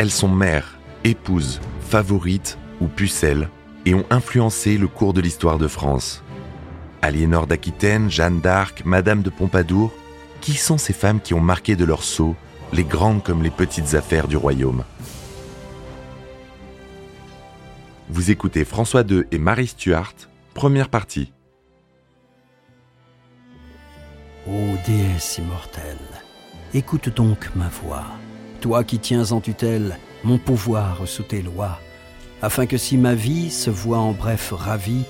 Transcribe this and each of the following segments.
elles sont mères, épouses, favorites ou pucelles et ont influencé le cours de l'histoire de France. Aliénor d'Aquitaine, Jeanne d'Arc, Madame de Pompadour, qui sont ces femmes qui ont marqué de leur sceau les grandes comme les petites affaires du royaume? Vous écoutez François II et Marie Stuart, première partie. Ô déesse immortelle, écoute donc ma voix, toi qui tiens en tutelle mon pouvoir sous tes lois, afin que si ma vie se voit en bref ravie,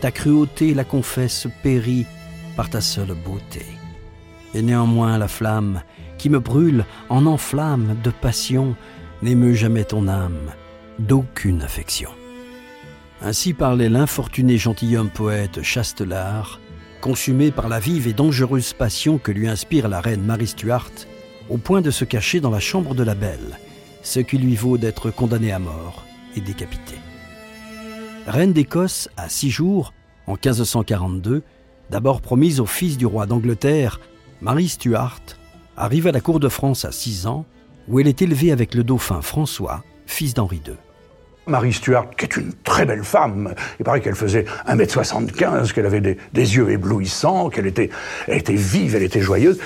ta cruauté la confesse périt par ta seule beauté. Et néanmoins la flamme qui me brûle en enflamme de passion n'émeut jamais ton âme d'aucune affection. Ainsi parlait l'infortuné gentilhomme poète Chastelard, consumé par la vive et dangereuse passion que lui inspire la reine Marie Stuart, au point de se cacher dans la chambre de la belle, ce qui lui vaut d'être condamné à mort et décapité. Reine d'Écosse à six jours, en 1542, d'abord promise au fils du roi d'Angleterre, Marie Stuart, arrive à la cour de France à six ans, où elle est élevée avec le dauphin François, fils d'Henri II. Marie Stuart, qui est une très belle femme, il paraît qu'elle faisait 1m75, qu'elle avait des, yeux éblouissants, qu'elle était, elle était vive, elle était joyeuse.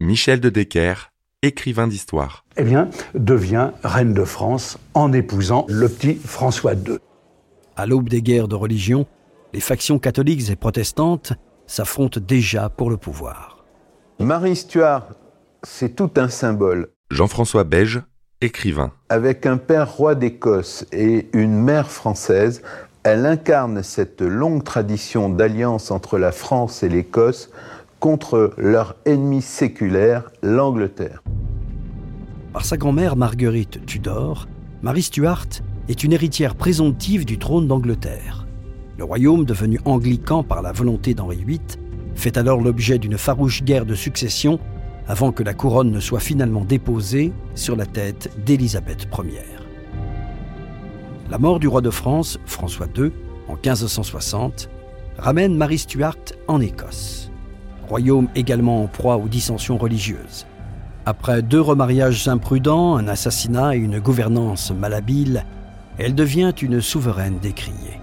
Michel de Decker, écrivain d'histoire. Eh bien, devient reine de France en épousant le petit François II. À l'aube des guerres de religion, les factions catholiques et protestantes s'affrontent déjà pour le pouvoir. Marie Stuart, c'est tout un symbole. Jean-François Beige, écrivain. Avec un père roi d'Écosse et une mère française, elle incarne cette longue tradition d'alliance entre la France et l'Écosse contre leur ennemi séculaire, l'Angleterre. Par sa grand-mère Marguerite Tudor, Marie Stuart est une héritière présomptive du trône d'Angleterre. Le royaume, devenu anglican par la volonté d'Henri VIII, fait alors l'objet d'une farouche guerre de succession avant que la couronne ne soit finalement déposée sur la tête d'Élisabeth Ier. La mort du roi de France, François II, en 1560, ramène Marie Stuart en Écosse, royaume également en proie aux dissensions religieuses. Après deux remariages imprudents, un assassinat et une gouvernance malhabile, elle devient une souveraine décriée.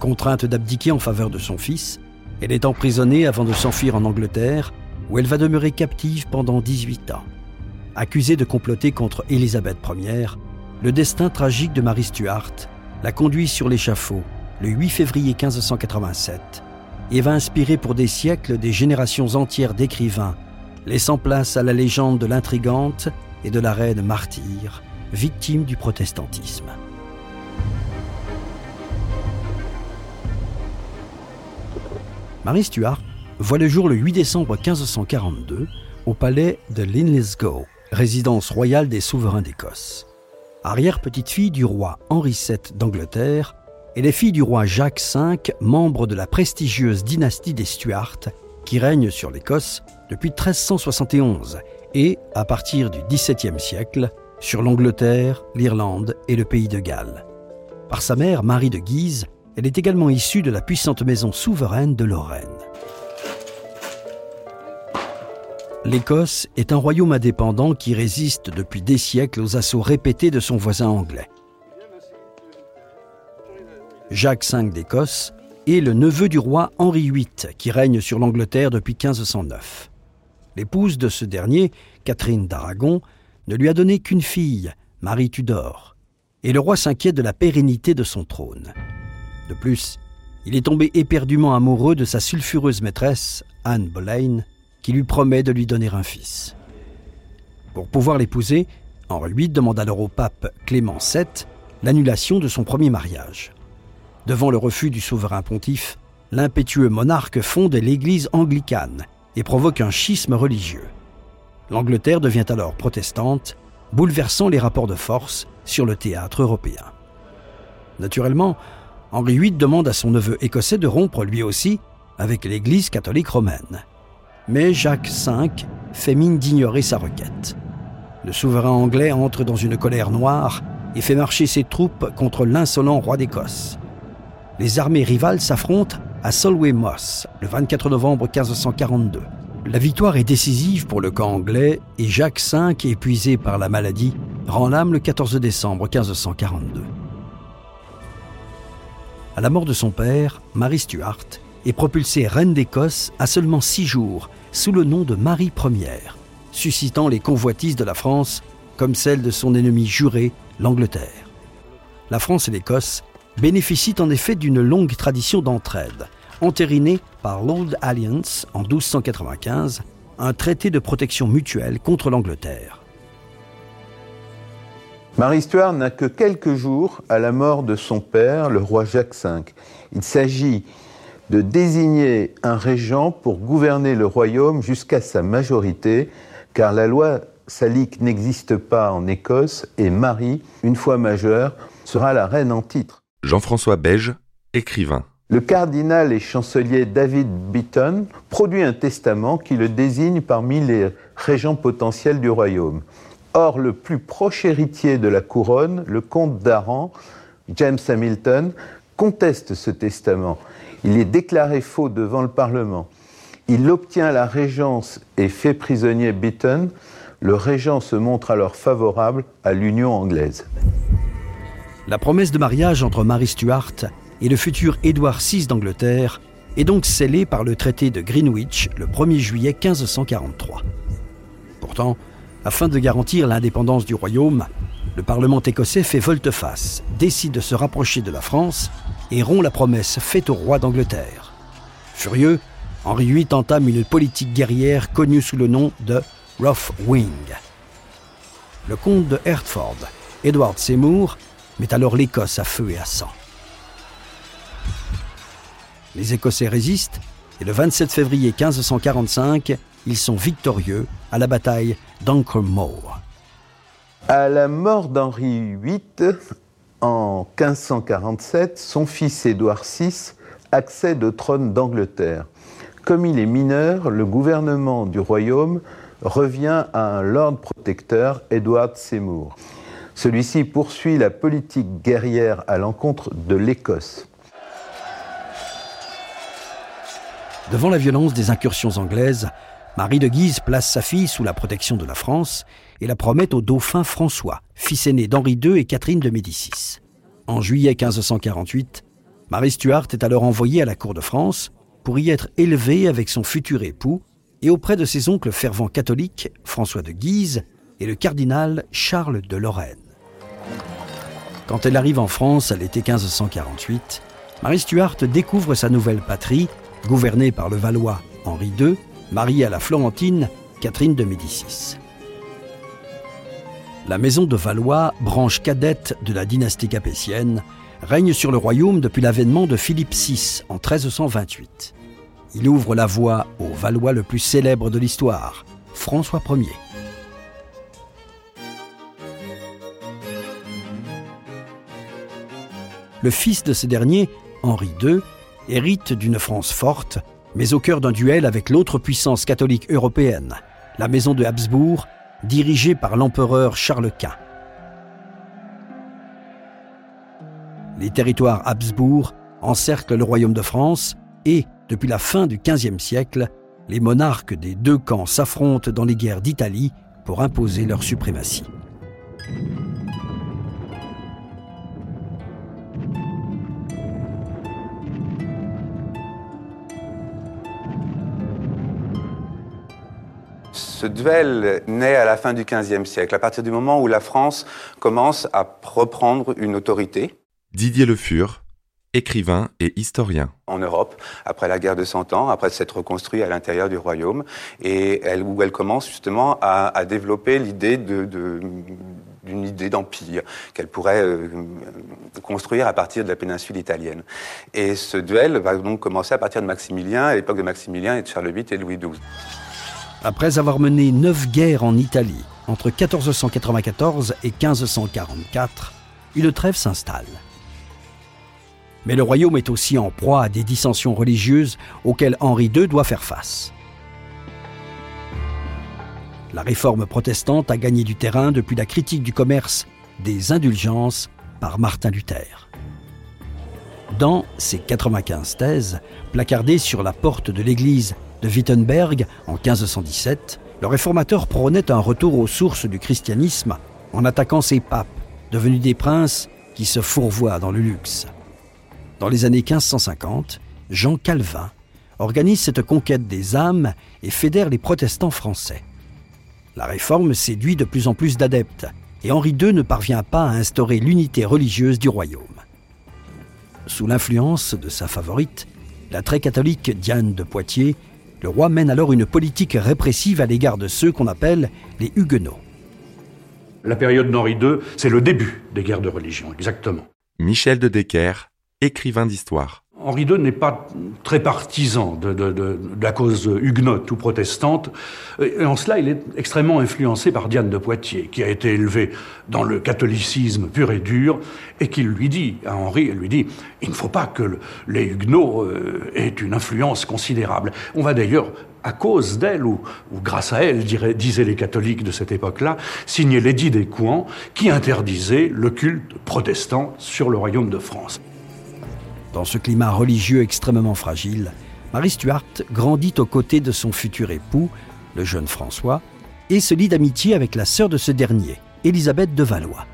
Contrainte d'abdiquer en faveur de son fils, elle est emprisonnée avant de s'enfuir en Angleterre où elle va demeurer captive pendant 18 ans. Accusée de comploter contre Élisabeth Ier, le destin tragique de Marie Stuart la conduit sur l'échafaud le 8 février 1587 et va inspirer pour des siècles des générations entières d'écrivains, laissant place à la légende de l'intrigante et de la reine martyre, victime du protestantisme. Marie Stuart voit le jour le 8 décembre 1542 au palais de Linlithgow, résidence royale des souverains d'Écosse. Arrière-petite-fille du roi Henri VII d'Angleterre, et les filles du roi Jacques V, membre de la prestigieuse dynastie des Stuarts, qui règne sur l'Écosse depuis 1371 et, à partir du XVIIe siècle, sur l'Angleterre, l'Irlande et le pays de Galles. Par sa mère, Marie de Guise, elle est également issue de la puissante maison souveraine de Lorraine. L'Écosse est un royaume indépendant qui résiste depuis des siècles aux assauts répétés de son voisin anglais. Jacques V d'Écosse est le neveu du roi Henri VIII qui règne sur l'Angleterre depuis 1509. L'épouse de ce dernier, Catherine d'Aragon, ne lui a donné qu'une fille, Marie Tudor, et le roi s'inquiète de la pérennité de son trône. De plus, il est tombé éperdument amoureux de sa sulfureuse maîtresse, Anne Boleyn, qui lui promet de lui donner un fils. Pour pouvoir l'épouser, Henri VIII demande alors au pape Clément VII l'annulation de son premier mariage. Devant le refus du souverain pontife, l'impétueux monarque fonde l'Église anglicane et provoque un schisme religieux. L'Angleterre devient alors protestante, bouleversant les rapports de force sur le théâtre européen. Naturellement, Henri VIII demande à son neveu écossais de rompre lui aussi avec l'Église catholique romaine. Mais Jacques V fait mine d'ignorer sa requête. Le souverain anglais entre dans une colère noire et fait marcher ses troupes contre l'insolent roi d'Écosse. Les armées rivales s'affrontent à Solway Moss le 24 novembre 1542. La victoire est décisive pour le camp anglais et Jacques V, épuisé par la maladie, rend l'âme le 14 décembre 1542. À la mort de son père, Marie Stuart est propulsée reine d'Écosse à seulement six jours, sous le nom de Marie Ière, suscitant les convoitises de la France comme celle de son ennemi juré, l'Angleterre. La France et l'Écosse bénéficient en effet d'une longue tradition d'entraide, entérinée par l'Old Alliance en 1295, un traité de protection mutuelle contre l'Angleterre. Marie Stuart n'a que quelques jours à la mort de son père, le roi Jacques V. Il s'agit de désigner un régent pour gouverner le royaume jusqu'à sa majorité, car la loi salique n'existe pas en Écosse et Marie, une fois majeure, sera la reine en titre. Jean-François Beige, écrivain. Le cardinal et chancelier David Beaton produit un testament qui le désigne parmi les régents potentiels du royaume. Or, le plus proche héritier de la couronne, le comte d'Aran, James Hamilton, conteste ce testament. Il est déclaré faux devant le Parlement. Il obtient la régence et fait prisonnier Beaton. Le régent se montre alors favorable à l'union anglaise. La promesse de mariage entre Marie Stuart et le futur Édouard VI d'Angleterre est donc scellée par le traité de Greenwich le 1er juillet 1543. Pourtant, afin de garantir l'indépendance du royaume, le Parlement écossais fait volte-face, décide de se rapprocher de la France et rompt la promesse faite au roi d'Angleterre. Furieux, Henri VIII entame une politique guerrière connue sous le nom de Rough Wing. Le comte de Hertford, Edward Seymour, met alors l'Écosse à feu et à sang. Les Écossais résistent et le 27 février 1545, ils sont victorieux à la bataille d'Ancre-Moor. À la mort d'Henri VIII, en 1547, son fils Édouard VI accède au trône d'Angleterre. Comme il est mineur, le gouvernement du royaume revient à un lord protecteur, Edward Seymour. Celui-ci poursuit la politique guerrière à l'encontre de l'Écosse. Devant la violence des incursions anglaises, Marie de Guise place sa fille sous la protection de la France et la promet au dauphin François, fils aîné d'Henri II et Catherine de Médicis. En juillet 1548, Marie Stuart est alors envoyée à la cour de France pour y être élevée avec son futur époux et auprès de ses oncles fervents catholiques, François de Guise et le cardinal Charles de Lorraine. Quand elle arrive en France à l'été 1548, Marie Stuart découvre sa nouvelle patrie, gouvernée par le Valois Henri II, marié à la Florentine Catherine de Médicis. La maison de Valois, branche cadette de la dynastie capétienne, règne sur le royaume depuis l'avènement de Philippe VI en 1328. Il ouvre la voie au Valois le plus célèbre de l'histoire, François Ier. Le fils de ce dernier, Henri II, hérite d'une France forte, mais au cœur d'un duel avec l'autre puissance catholique européenne, la maison de Habsbourg, dirigée par l'empereur Charles Quint. Les territoires Habsbourg encerclent le royaume de France et, depuis la fin du XVe siècle, les monarques des deux camps s'affrontent dans les guerres d'Italie pour imposer leur suprématie. Ce duel naît à la fin du XVe siècle, à partir du moment où la France commence à reprendre une autorité. Didier Le Fur, écrivain et historien. En Europe, après la guerre de Cent Ans, après s'être reconstruit à l'intérieur du royaume, et elle, où elle commence justement à, développer l'idée de, d'une idée d'empire qu'elle pourrait euh, construire à partir de la péninsule italienne. Et ce duel va donc commencer à partir de Maximilien, à l'époque de Maximilien et de Charles VIII et Louis XII. Après avoir mené neuf guerres en Italie entre 1494 et 1544, une trêve s'installe. Mais le royaume est aussi en proie à des dissensions religieuses auxquelles Henri II doit faire face. La réforme protestante a gagné du terrain depuis la critique du commerce des indulgences par Martin Luther. Dans ses 95 thèses, placardées sur la porte de l'église de Wittenberg en 1517, le réformateur prônait un retour aux sources du christianisme en attaquant ces papes, devenus des princes qui se fourvoient dans le luxe. Dans les années 1550, Jean Calvin organise cette conquête des âmes et fédère les protestants français. La réforme séduit de plus en plus d'adeptes et Henri II ne parvient pas à instaurer l'unité religieuse du royaume. Sous l'influence de sa favorite, la très catholique Diane de Poitiers, le roi mène alors une politique répressive à l'égard de ceux qu'on appelle les Huguenots. La période d'Henri II, c'est le début des guerres de religion, exactement. Michel de Decker, écrivain d'histoire. Henri II n'est pas très partisan de, la cause huguenote ou protestante. Et en cela, il est extrêmement influencé par Diane de Poitiers, qui a été élevée dans le catholicisme pur et dur, et qui lui dit, à Henri, elle lui dit, il ne faut pas que les huguenots euh, aient une influence considérable. On va d'ailleurs à cause d'elle, ou, grâce à elle, disaient les catholiques de cette époque-là, signer l'édit des Couans qui interdisait le culte protestant sur le royaume de France. Dans ce climat religieux extrêmement fragile, Marie Stuart grandit aux côtés de son futur époux, le jeune François, et se lie d'amitié avec la sœur de ce dernier, Élisabeth de Valois.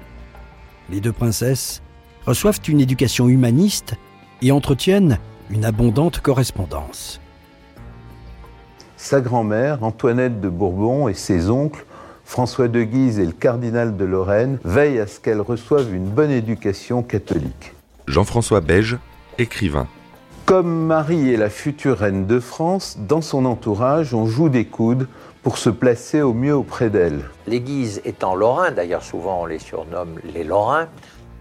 Les deux princesses reçoivent une éducation humaniste et entretiennent une abondante correspondance. Sa grand-mère, Antoinette de Bourbon, et ses oncles, François de Guise et le cardinal de Lorraine, veillent à ce qu'elle reçoive une bonne éducation catholique. Jean-François Beige écrivain. Comme Marie est la future reine de France, dans son entourage, on joue des coudes pour se placer au mieux auprès d'elle. Les Guises étant lorrains, d'ailleurs souvent on les surnomme les Lorrains.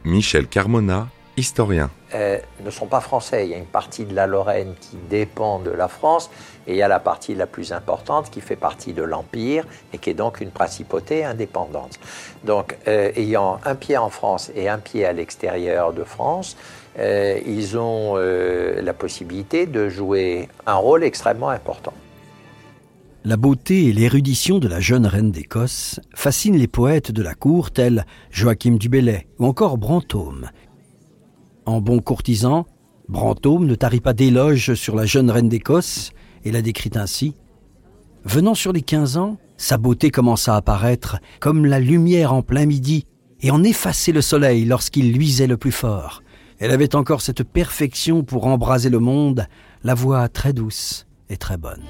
Michel Carmona, historien. Euh, ne sont pas français. Il y a une partie de la Lorraine qui dépend de la France et il y a la partie la plus importante qui fait partie de l'Empire et qui est donc une principauté indépendante. Donc, euh, ayant un pied en France et un pied à l'extérieur de France, euh, ils ont euh, la possibilité de jouer un rôle extrêmement important. La beauté et l'érudition de la jeune reine d'Écosse fascinent les poètes de la cour tels Joachim du Bellay ou encore Brantôme. En bon courtisan, Brantôme ne tarit pas d'éloges sur la jeune reine d'Écosse et la décrit ainsi. Venant sur les 15 ans, sa beauté commença à apparaître comme la lumière en plein midi et en effacer le soleil lorsqu'il luisait le plus fort. Elle avait encore cette perfection pour embraser le monde, la voix très douce et très bonne.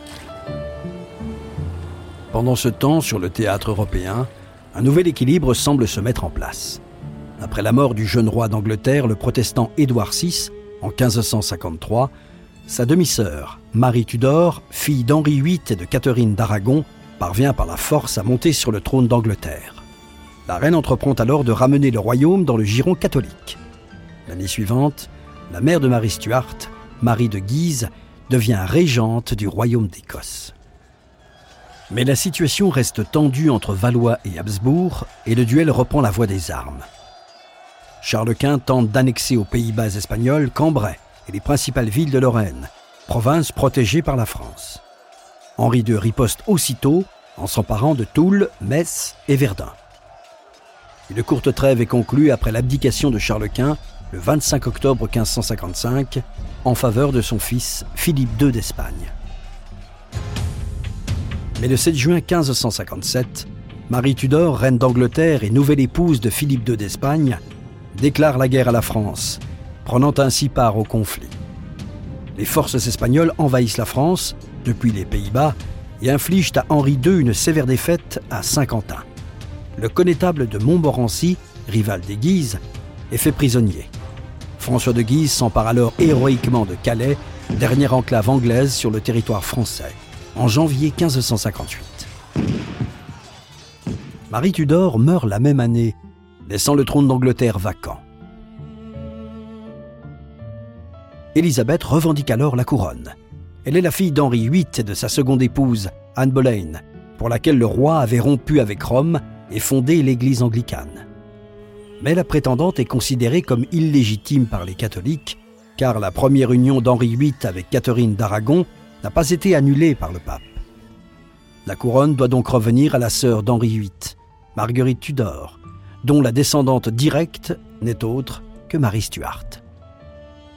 Pendant ce temps, sur le théâtre européen, un nouvel équilibre semble se mettre en place. Après la mort du jeune roi d'Angleterre, le protestant Édouard VI, en 1553, sa demi-sœur, Marie Tudor, fille d'Henri VIII et de Catherine d'Aragon, parvient par la force à monter sur le trône d'Angleterre. La reine entreprend alors de ramener le royaume dans le giron catholique. L'année suivante, la mère de Marie Stuart, Marie de Guise, devient régente du royaume d'Écosse. Mais la situation reste tendue entre Valois et Habsbourg et le duel reprend la voie des armes. Charles Quint tente d'annexer aux Pays-Bas espagnols Cambrai et les principales villes de Lorraine, province protégée par la France. Henri II riposte aussitôt en s'emparant de Toul, Metz et Verdun. Une courte trêve est conclue après l'abdication de Charles Quint le 25 octobre 1555 en faveur de son fils Philippe II d'Espagne. Mais le 7 juin 1557, Marie Tudor, reine d'Angleterre et nouvelle épouse de Philippe II d'Espagne, déclare la guerre à la France, prenant ainsi part au conflit. Les forces espagnoles envahissent la France, depuis les Pays-Bas, et infligent à Henri II une sévère défaite à Saint-Quentin. Le connétable de Montmorency, rival des Guises, est fait prisonnier. François de Guise s'empare alors héroïquement de Calais, dernière enclave anglaise sur le territoire français, en janvier 1558. Marie Tudor meurt la même année, laissant le trône d'Angleterre vacant. Élisabeth revendique alors la couronne. Elle est la fille d'Henri VIII et de sa seconde épouse, Anne Boleyn, pour laquelle le roi avait rompu avec Rome et fondé l'Église anglicane mais la prétendante est considérée comme illégitime par les catholiques, car la première union d'Henri VIII avec Catherine d'Aragon n'a pas été annulée par le pape. La couronne doit donc revenir à la sœur d'Henri VIII, Marguerite Tudor, dont la descendante directe n'est autre que Marie Stuart.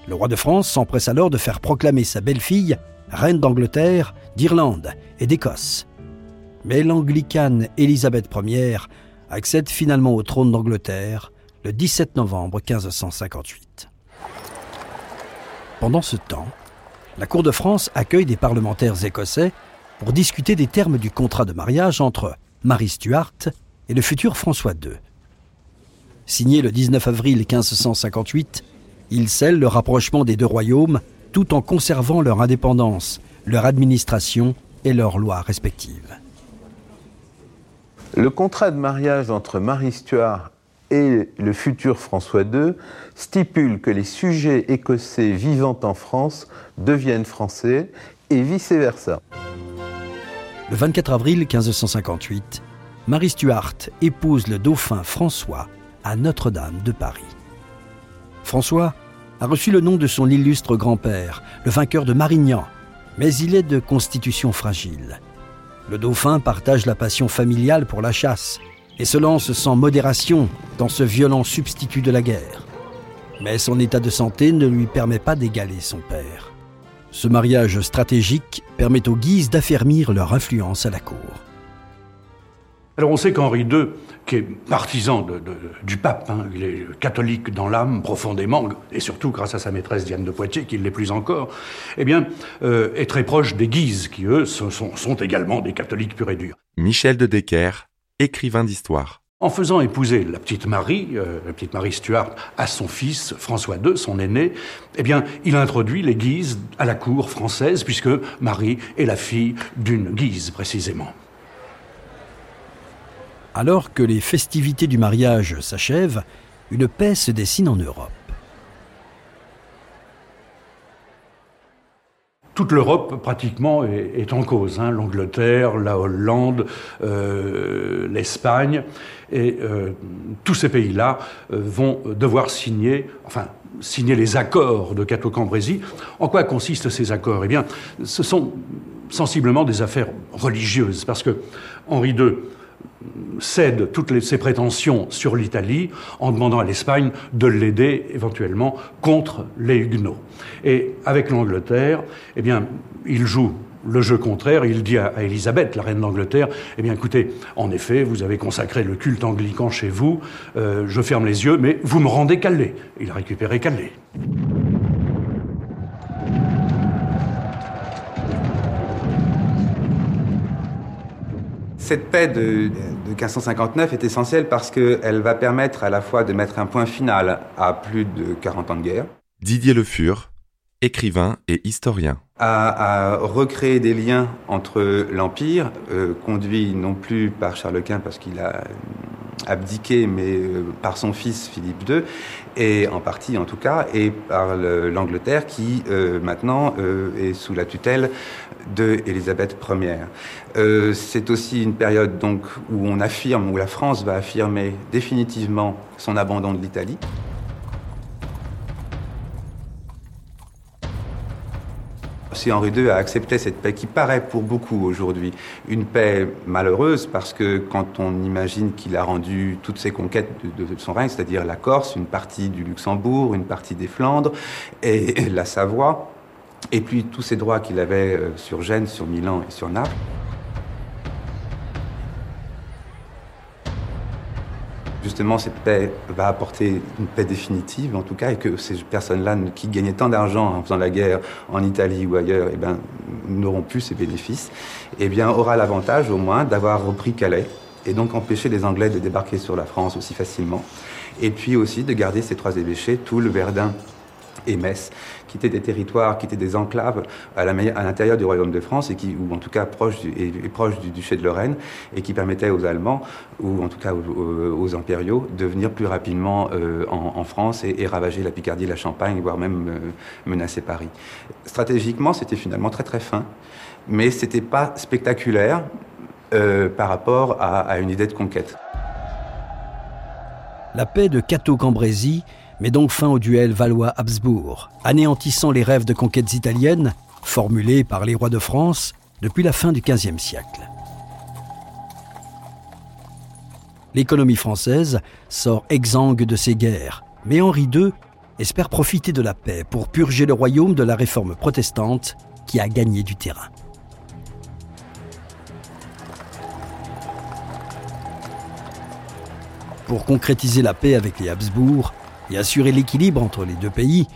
Le roi de France s'empresse alors de faire proclamer sa belle-fille reine d'Angleterre, d'Irlande et d'Écosse. Mais l'anglicane Élisabeth Ier accède finalement au trône d'Angleterre le 17 novembre 1558. Pendant ce temps, la Cour de France accueille des parlementaires écossais pour discuter des termes du contrat de mariage entre Marie Stuart et le futur François II. Signé le 19 avril 1558, il scelle le rapprochement des deux royaumes tout en conservant leur indépendance, leur administration et leurs lois respectives. Le contrat de mariage entre Marie Stuart et le futur François II stipule que les sujets écossais vivant en France deviennent français et vice-versa. Le 24 avril 1558, Marie Stuart épouse le dauphin François à Notre-Dame de Paris. François a reçu le nom de son illustre grand-père, le vainqueur de Marignan, mais il est de constitution fragile. Le dauphin partage la passion familiale pour la chasse et se lance sans modération dans ce violent substitut de la guerre. Mais son état de santé ne lui permet pas d'égaler son père. Ce mariage stratégique permet aux Guises d'affermir leur influence à la cour. Alors on sait qu'Henri II, qui est partisan du pape, hein, il est catholique dans l'âme profondément, et surtout grâce à sa maîtresse Diane de Poitiers, qui l'est plus encore, eh bien, euh, est très proche des Guises, qui eux sont, sont également des catholiques purs et durs. Michel de Decker, écrivain d'histoire. En faisant épouser la petite Marie, euh, la petite Marie Stuart, à son fils François II, son aîné, eh bien, il introduit les Guises à la cour française, puisque Marie est la fille d'une Guise, précisément. Alors que les festivités du mariage s'achèvent, une paix se dessine en Europe. toute l'Europe pratiquement est, en cause. Hein. L'Angleterre, la Hollande, euh, l'Espagne, et euh, tous ces pays-là euh, vont devoir signer, enfin signer les accords de Cateau-Cambrésis. En quoi consistent ces accords? Eh bien, ce sont sensiblement des affaires religieuses, parce que Henri II cède toutes ses prétentions sur l'Italie en demandant à l'Espagne de l'aider éventuellement contre les Huguenots. Et avec l'Angleterre, eh bien, il joue le jeu contraire, il dit à, Élisabeth, la reine d'Angleterre, eh bien écoutez, en effet, vous avez consacré le culte anglican chez vous, euh, je ferme les yeux, mais vous me rendez Calais. Il a récupéré Calais. Cette paix de, 1559 est essentielle parce qu'elle va permettre à la fois de mettre un point final à plus de 40 ans de guerre. Didier Le Fur, écrivain et historien. À, recréer des liens entre l'Empire, euh, conduit non plus par Charles Quint parce qu'il a abdiqué, mais euh, par son fils Philippe II, et en partie en tout cas, et par l'Angleterre qui euh, maintenant est sous la tutelle de Élisabeth Ier. Euh, c'est aussi une période donc où on affirme, où la France va affirmer définitivement son abandon de l'Italie. Henri II a accepté cette paix qui paraît pour beaucoup aujourd'hui une paix malheureuse parce que quand on imagine qu'il a rendu toutes ses conquêtes de, de son règne, c'est-à-dire la Corse, une partie du Luxembourg, une partie des Flandres et la Savoie, et puis tous ces droits qu'il avait euh, sur Gênes, sur Milan et sur Naples. Justement, cette paix va apporter une paix définitive, en tout cas, et que ces personnes-là qui gagnaient tant d'argent en faisant la guerre en Italie ou ailleurs, eh ben, n'auront plus ces bénéfices, eh aura l'avantage au moins d'avoir repris Calais et donc empêcher les Anglais de débarquer sur la France aussi facilement, et puis aussi de garder ces trois évêchés, tout le Verdun et Metz, qui étaient des territoires, qui étaient des enclaves à l'intérieur du royaume de France, et qui, ou en tout cas proches du, et, proches du duché de Lorraine, et qui permettaient aux Allemands, ou en tout cas aux, impériaux, de venir plus rapidement euh, en, France et, ravager la Picardie, la Champagne, voire même euh, menacer Paris. Stratégiquement, c'était finalement très très fin, mais c'était pas spectaculaire euh, par rapport à, à une idée de conquête. La paix de Cateau-Cambrésis met donc fin au duel Valois-Habsbourg, anéantissant les rêves de conquêtes italiennes formulés par les rois de France depuis la fin du XVe siècle. L'économie française sort exsangue de ces guerres, mais Henri II espère profiter de la paix pour purger le royaume de la réforme protestante qui a gagné du terrain. Pour concrétiser la paix avec les Habsbourg et assurer l'équilibre entre les deux pays,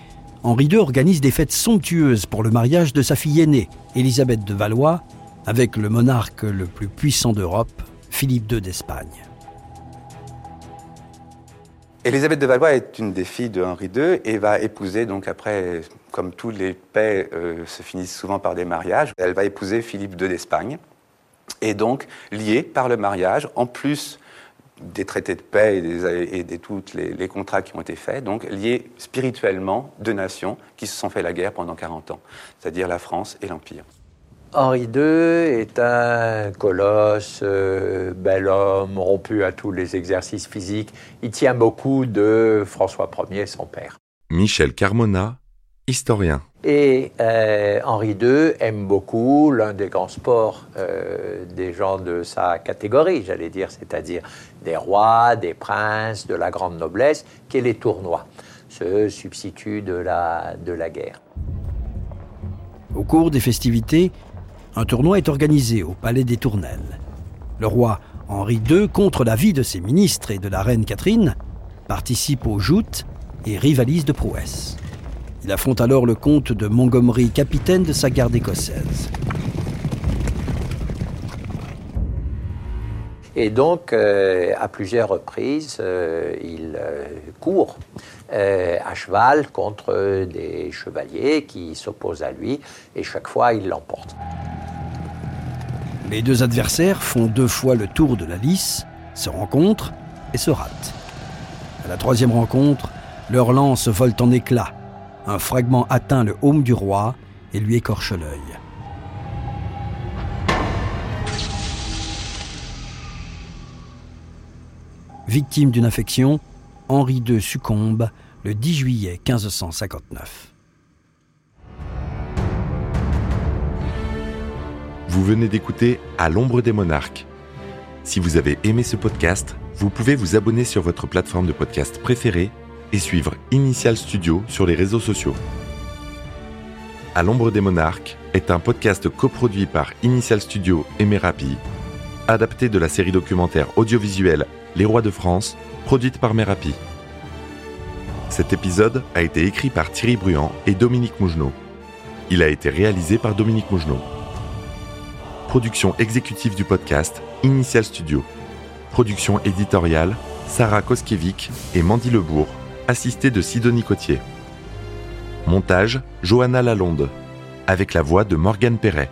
Henri II organise des fêtes somptueuses pour le mariage de sa fille aînée, Élisabeth de Valois, avec le monarque le plus puissant d'Europe, Philippe II d'Espagne. Élisabeth de Valois est une des filles de Henri II et va épouser, donc après, comme tous les paix euh, se finissent souvent par des mariages, elle va épouser Philippe II d'Espagne. Et donc, liée par le mariage, en plus des traités de paix et, de tous les, contrats qui ont été faits, donc liés spirituellement deux nations qui se sont fait la guerre pendant 40 ans, c'est-à-dire la France et l'Empire. Henri II est un colosse, euh, bel homme, rompu à tous les exercices physiques. Il tient beaucoup de François Ier, son père. Michel Carmona, historien. Et euh, Henri II aime beaucoup l'un des grands sports euh, des gens de sa catégorie, j'allais dire, c'est-à-dire des rois, des princes, de la grande noblesse, qui est les tournois, ce substitut de la, de la guerre. Au cours des festivités, un tournoi est organisé au Palais des Tournelles. Le roi Henri II, contre l'avis de ses ministres et de la reine Catherine, participe aux joutes et rivalise de prouesse. Il affronte alors le comte de Montgomery, capitaine de sa garde écossaise. Et donc, euh, à plusieurs reprises, euh, il euh, court à cheval contre des chevaliers qui s'opposent à lui, et chaque fois, il l'emporte. Les deux adversaires font deux fois le tour de la lice, se rencontrent et se ratent. À la troisième rencontre, leurs lances volent en éclats un fragment atteint le haume du roi et lui écorche l'œil. Victime d'une infection, Henri II succombe le 10 juillet 1559. Vous venez d'écouter À l'ombre des monarques. Si vous avez aimé ce podcast, vous pouvez vous abonner sur votre plateforme de podcast préférée et suivre Initial Studio sur les réseaux sociaux. À l'ombre des monarques est un podcast coproduit par Initial Studio et Merapi, adapté de la série documentaire audiovisuelle Les Rois de France, produite par Merapi. Cet épisode a été écrit par Thierry Bruand et Dominique Mougenot. Il a été réalisé par Dominique Mougenot. Production exécutive du podcast Initial Studio. Production éditoriale Sarah Koskiewicz et Mandy Lebourg assisté de Sidonie Cotier. Montage Johanna Lalonde, avec la voix de Morgane Perret.